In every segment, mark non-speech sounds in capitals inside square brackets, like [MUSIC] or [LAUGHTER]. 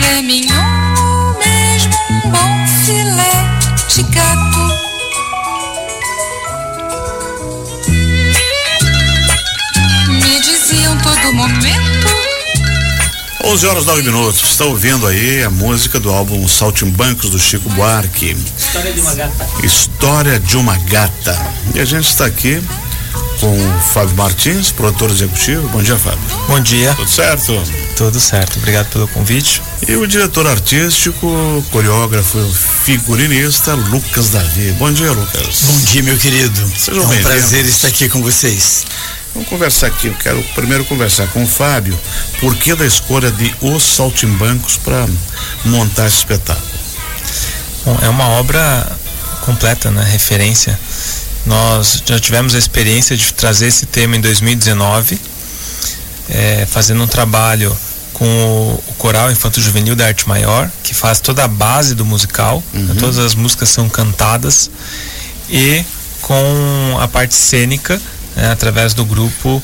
filé mignon ou mesmo um bom filé de gato. Me diziam todo momento 11 horas 9 minutos. Está ouvindo aí a música do álbum Saltimbancos do Chico Buarque. História de uma gata. História de uma gata. E a gente está aqui com o Fábio Martins, produtor executivo. Bom dia, Fábio. Bom dia. Tudo certo? Tudo certo. Obrigado pelo convite. E o diretor artístico, coreógrafo, figurinista Lucas Davi. Bom dia, Lucas. Bom dia, meu querido. Sejam é um prazer estar aqui com vocês. Vamos conversar aqui. Eu quero primeiro conversar com o Fábio. Por que da escolha de Os Saltimbancos para montar esse espetáculo? Bom, é uma obra completa, né? Referência. Nós já tivemos a experiência de trazer esse tema em 2019, eh, fazendo um trabalho com o, o Coral Infanto Juvenil da Arte Maior, que faz toda a base do musical, né, todas as músicas são cantadas, e com a parte cênica, né, através do grupo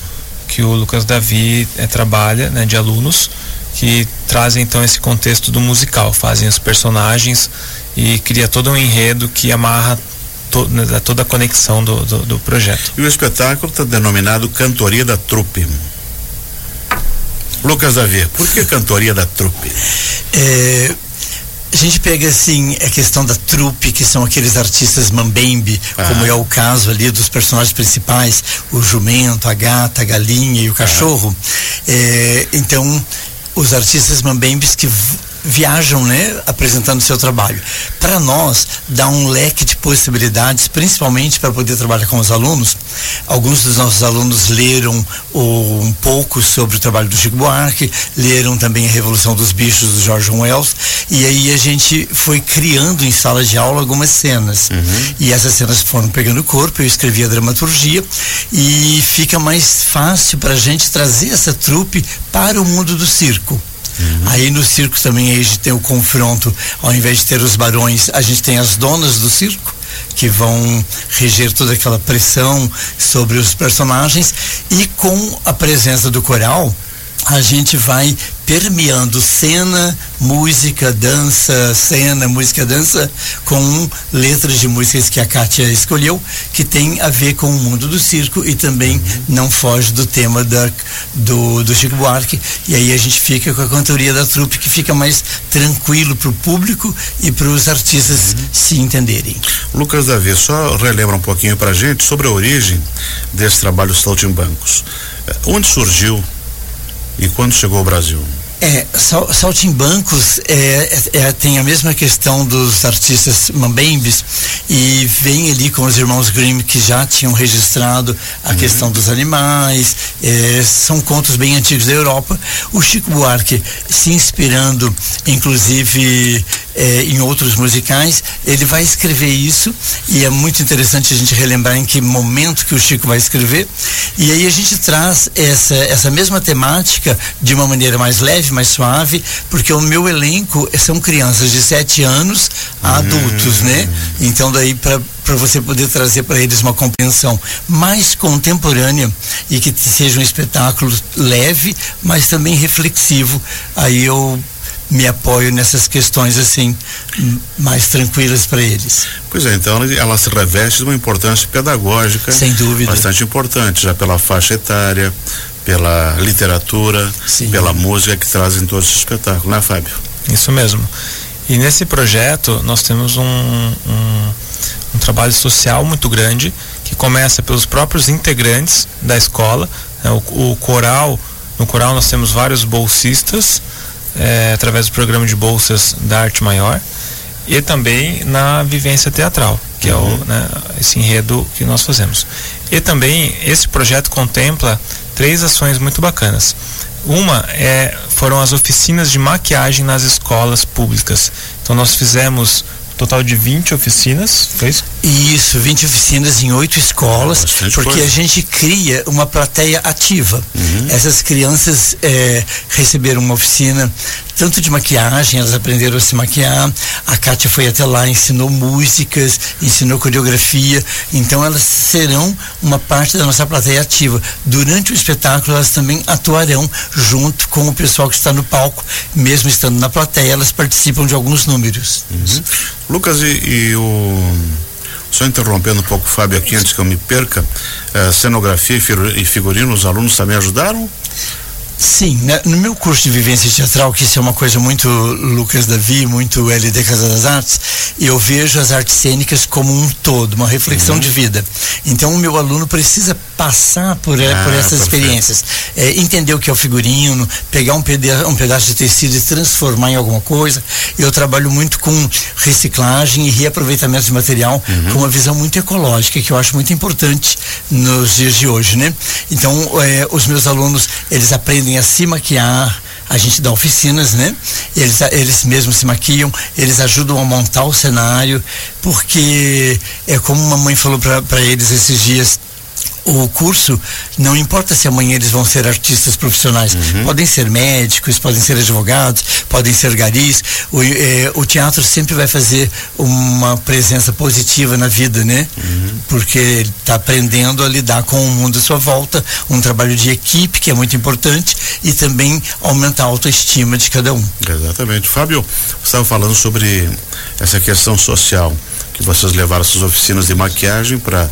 que o Lucas Davi eh, trabalha, né, de alunos, que trazem então esse contexto do musical, fazem os personagens e cria todo um enredo que amarra to, né, toda a conexão do, do, do projeto. E o espetáculo está denominado Cantoria da Trupe. Lucas Davi, por que Cantoria da Trupe? É, a gente pega assim a questão da trupe, que são aqueles artistas mambembe, Ah. como é o caso ali dos personagens principais, o jumento, a gata, a galinha e o cachorro. É, então, os artistas mambembes que viajam, né, apresentando seu trabalho. Para nós, dá um leque de possibilidades, principalmente para poder trabalhar com os alunos. Alguns dos nossos alunos leram o- um pouco sobre o trabalho do Chico Buarque, leram também a Revolução dos Bichos do George Wells, e aí a gente foi criando em sala de aula algumas cenas. E essas cenas foram pegando corpo, eu escrevi a dramaturgia, e fica mais fácil para a gente trazer essa trupe para o mundo do circo. Aí no circo também a gente tem o confronto, ao invés de ter os barões, a gente tem as donas do circo que vão reger toda aquela pressão sobre os personagens. E com a presença do coral a gente vai permeando cena, música, dança, cena, música, dança, com letras de músicas que a Kátia escolheu, que tem a ver com o mundo do circo e também não foge do tema da, do, do Chico Buarque. E aí a gente fica com a cantoria da trupe, que fica mais tranquilo para o público e para os artistas se entenderem. Lucas Davi, só relembra um pouquinho pra gente sobre a origem desse trabalho Saltimbancos. Eh, Onde surgiu e quando chegou ao Brasil? É, Sal, Saltimbancos é, é, é, tem a mesma questão dos artistas mambembes e vem ali com os irmãos Grimm que já tinham registrado a questão dos animais, é, são contos bem antigos da Europa. O Chico Buarque se inspirando, inclusive, é, em outros musicais, ele vai escrever isso e é muito interessante a gente relembrar em que momento que o Chico vai escrever e aí a gente traz essa, essa mesma temática de uma maneira mais leve, mais suave, porque o meu elenco são crianças de 7 anos a adultos, né? Então daí para para você poder trazer para eles uma compreensão mais contemporânea e que seja um espetáculo leve, mas também reflexivo. Aí eu me apoio nessas questões assim mais tranquilas para eles. Pois é, então ela- se reveste de uma importância pedagógica Sem dúvida. bastante importante, já pela faixa etária, pela literatura, Sim. pela música que trazem todo esse espetáculo, né, Fábio? Isso mesmo. E nesse projeto nós temos um, um, um trabalho social muito grande que começa pelos próprios integrantes da escola. né? O, o coral, no coral nós temos vários bolsistas eh, através do programa de bolsas da Arte Maior e também na vivência teatral, que é o, né, esse enredo que nós fazemos. E também esse projeto contempla três ações muito bacanas. Uma é, foram as oficinas de maquiagem nas escolas públicas. Então nós fizemos um total de 20 oficinas, foi isso? Isso, 20 oficinas em oito escolas, Bastante porque coisa. a gente cria uma plateia ativa. Essas crianças eh, receberam uma oficina tanto de maquiagem, elas aprenderam a se maquiar. A Kátia foi até lá, ensinou músicas, ensinou coreografia. Então elas serão uma parte da nossa plateia ativa. Durante o espetáculo, elas também atuarão junto com o pessoal que está no palco, mesmo estando na plateia, elas participam de alguns números. Uhum. Lucas, e, e o. Só interrompendo um pouco Fábio aqui antes que eu me perca, eh, cenografia e figurino, os alunos também ajudaram? Sim, né, no meu curso de vivência teatral, que isso é uma coisa muito Lucas Davi, muito LD Casa das Artes, eu vejo as artes cênicas como um todo, uma reflexão de vida. Então o meu aluno precisa passar por, eh, Ah, por essas experiências, eh, entender o que é o figurino, pegar um, peda um pedaço de tecido e transformar em alguma coisa. Eu trabalho muito com reciclagem e reaproveitamento de material com uma visão muito ecológica, que eu acho muito importante nos dias de hoje, né? Então, eh, os meus alunos, eles aprendem a se maquiar, a gente dá oficinas, né? Eles, eles mesmos se maquiam, eles ajudam a montar o cenário, porque é como uma mãe falou para eles esses dias, o curso, não importa se amanhã eles vão ser artistas profissionais, podem ser médicos, podem ser advogados, podem ser garis. O, eh, o teatro sempre vai fazer uma presença positiva na vida, né? Porque ele está aprendendo a lidar com o mundo à sua volta, um trabalho de equipe que é muito importante e também aumentar a autoestima de cada um. Exatamente. Fábio, você estava falando sobre essa questão social, que vocês levaram essas oficinas de maquiagem para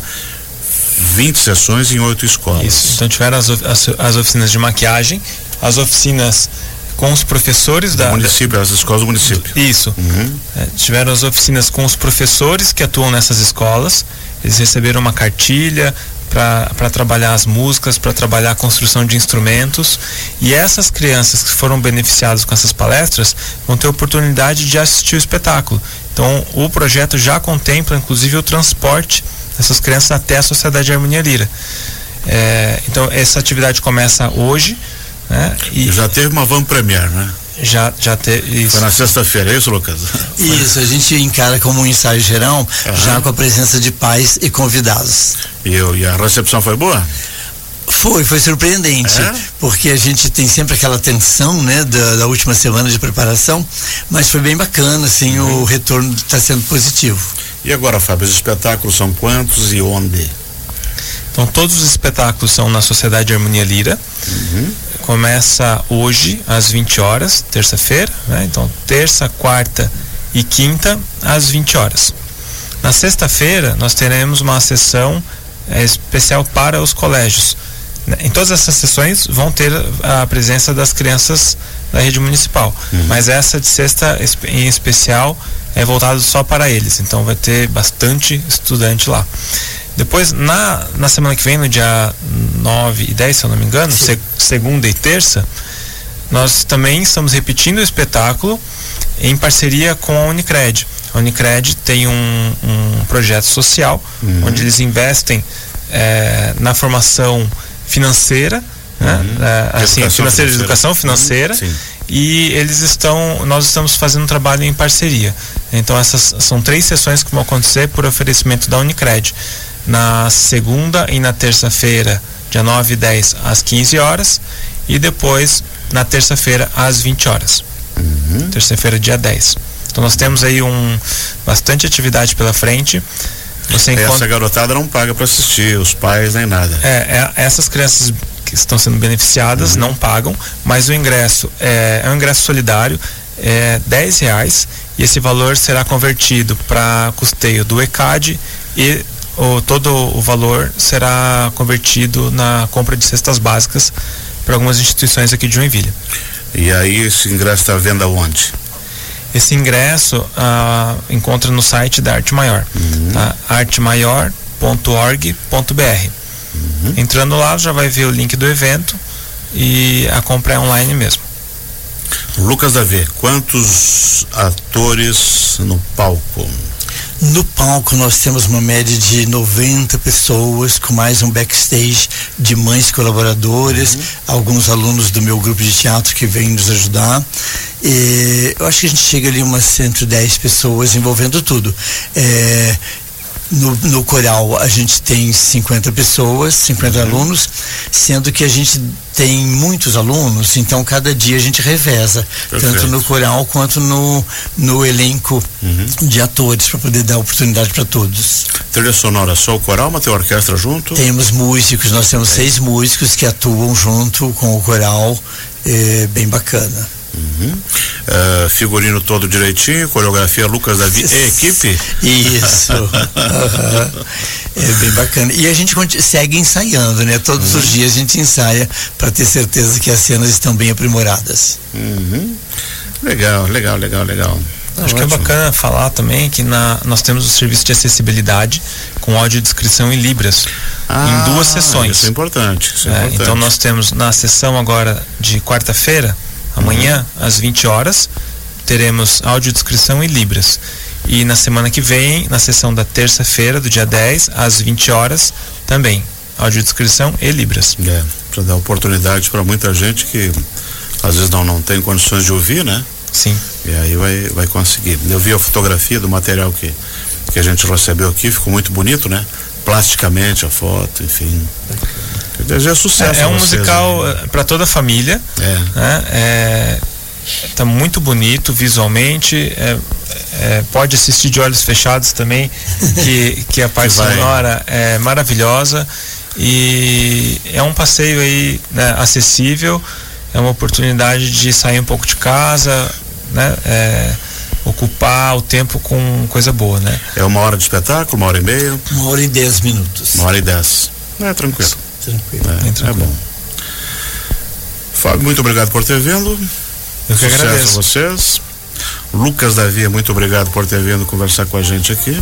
20 sessões em oito escolas. Isso. Então tiveram as, as, as oficinas de maquiagem, as oficinas com os professores Do da, município, as escolas do município. Isso. Uhum. É, tiveram as oficinas com os professores que atuam nessas escolas. Eles receberam uma cartilha para trabalhar as músicas, para trabalhar a construção de instrumentos. E essas crianças que foram beneficiadas com essas palestras vão ter oportunidade de assistir o espetáculo. Então, o projeto já contempla, inclusive, o transporte dessas crianças até a Sociedade de Harmonia Lira. É, então, essa atividade começa hoje. Né? E já teve uma van premier, né? já, já teve isso. Foi na sexta-feira, é isso, Lucas? Isso, a gente encara como um ensaio geral, já com a presença de pais e convidados. E, e a recepção foi boa? Foi, foi surpreendente, É? porque a gente tem sempre aquela tensão, né, da, da última semana de preparação, mas foi bem bacana, assim, o retorno está sendo positivo. E agora, Fábio, os espetáculos são quantos e onde? Então todos os espetáculos são na Sociedade Harmonia Lira. Começa hoje às 20 horas, terça-feira, né? Então terça, quarta e quinta às 20 horas. Na sexta-feira nós teremos uma sessão eh, especial para os colégios. Né? Em todas essas sessões vão ter a presença das crianças da rede municipal, mas essa de sexta em especial é voltada só para eles. Então vai ter bastante estudante lá. Depois, na, na semana que vem, no dia 9 e 10, se eu não me engano, se- segunda e terça, nós também estamos repetindo o espetáculo em parceria com a Unicred. A Unicred tem um, um projeto social onde eles investem eh, na formação financeira, né? Eh, assim, Educação financeira, de educação financeira Uhum, e eles estão, nós estamos fazendo um trabalho em parceria. Então essas são três sessões que vão acontecer por oferecimento da Unicred. Na segunda e na terça-feira, dia 9 e 10 às 15 horas e depois na terça-feira às 20 horas. Terça-feira, dia 10. Então nós temos aí um bastante atividade pela frente. Você Essa encontra garotada não paga para assistir, os pais nem nada. é, é, essas crianças que estão sendo beneficiadas não pagam, mas o ingresso é, é um ingresso solidário, é 10 reais e esse valor será convertido para custeio do ECAD e o, todo o valor será convertido na compra de cestas básicas para algumas instituições aqui de Joinville. E aí esse ingresso está à venda onde? Esse ingresso ah, encontra no site da Arte Maior, tá? artemaior.org.br. Entrando lá, já vai ver o link do evento e a compra é online mesmo. Lucas Davi, quantos atores no palco? No palco nós temos uma média de 90 pessoas, com mais um backstage de mães colaboradoras, alguns alunos do meu grupo de teatro que vêm nos ajudar. E eu acho que a gente chega ali umas 110 pessoas envolvendo tudo. É, no, no coral a gente tem 50 pessoas, 50 uhum. alunos, sendo que a gente tem muitos alunos, então cada dia a gente reveza, Perfeito. tanto no coral quanto no, no elenco uhum. de atores, para poder dar oportunidade para todos. Trilha sonora só o coral, mas tem orquestra junto? Temos músicos, nós temos é. seis músicos que atuam junto com o coral, é, bem bacana. Uhum. Uh, figurino todo direitinho, coreografia Lucas Davi e equipe? Isso. [LAUGHS] uhum. É bem bacana. E a gente segue ensaiando, né? Todos uhum. os dias a gente ensaia para ter certeza que as cenas estão bem aprimoradas. Uhum. Legal, legal, legal, legal. Acho Ótimo. que é bacana falar também que na, nós temos o serviço de acessibilidade com audiodescrição em Libras ah, em duas sessões. Isso é importante. Isso é, é importante. Então nós temos na sessão agora de quarta-feira, Amanhã, às 20 horas, teremos audiodescrição em Libras. E na semana que vem, na sessão da terça-feira, do dia 10, às 20 horas, também. Audiodescrição e Libras. É, para dar oportunidade para muita gente que às vezes não, não tem condições de ouvir, né? Sim. E aí vai, vai conseguir. Eu vi a fotografia do material que, que a gente recebeu aqui, ficou muito bonito, né? Plasticamente a foto, enfim. É sucesso. É, é um musical eh, para toda a família. É. Né? É, tá muito bonito visualmente. É, é, pode assistir de olhos fechados também, [LAUGHS] que, que a parte que sonora é maravilhosa. E é um passeio aí né, acessível, é uma oportunidade de sair um pouco de casa, né? É, ocupar o tempo com coisa boa, né? É uma hora de espetáculo, uma hora e meia? Uma hora e dez minutos. Uma hora e dez. É tranquilo. Tranquilo. É, tranquilo. é bom. Fábio, muito obrigado por ter vindo. Eu que Sucesso agradeço. a vocês. Lucas Davi, muito obrigado por ter vindo conversar com a gente aqui.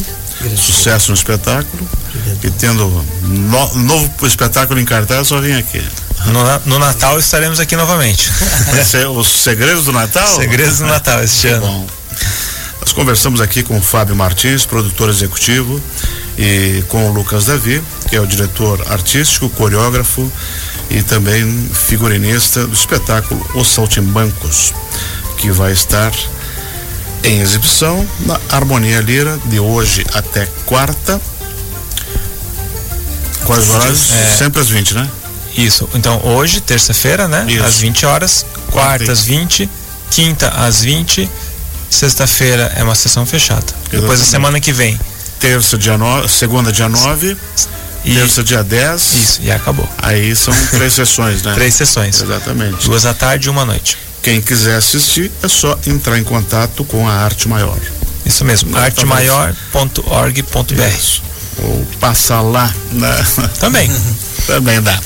Sucesso no espetáculo. Obrigado. E tendo no, novo espetáculo em cartaz, só vim aqui. No, no, Natal estaremos aqui novamente. [LAUGHS] Os segredos do Natal? Segredos do Natal [LAUGHS] este ano. Bom. Nós conversamos aqui com o Fábio Martins, produtor executivo, e com o Lucas Davi, é o diretor artístico, coreógrafo e também figurinista do espetáculo Os Saltimbancos, que vai estar em exibição na Harmonia Lira de hoje até quarta. Quais horas? É, Sempre às 20, né? Isso. Então hoje, terça-feira, né? Isso. Às 20 horas, quarta às 20, quinta às 20 Sexta-feira é uma sessão fechada. Exatamente. Depois a semana que vem. Terça, dia 9, segunda, dia 9. E, terça, dia 10. Isso, e acabou. Aí são [LAUGHS] três sessões, né? Três sessões. Exatamente. Duas à tarde e uma à noite. Quem quiser assistir é só entrar em contato com a Arte Maior. Isso mesmo, artemaior.org.br. Ou passar lá. Né? Também. [LAUGHS] Também dá.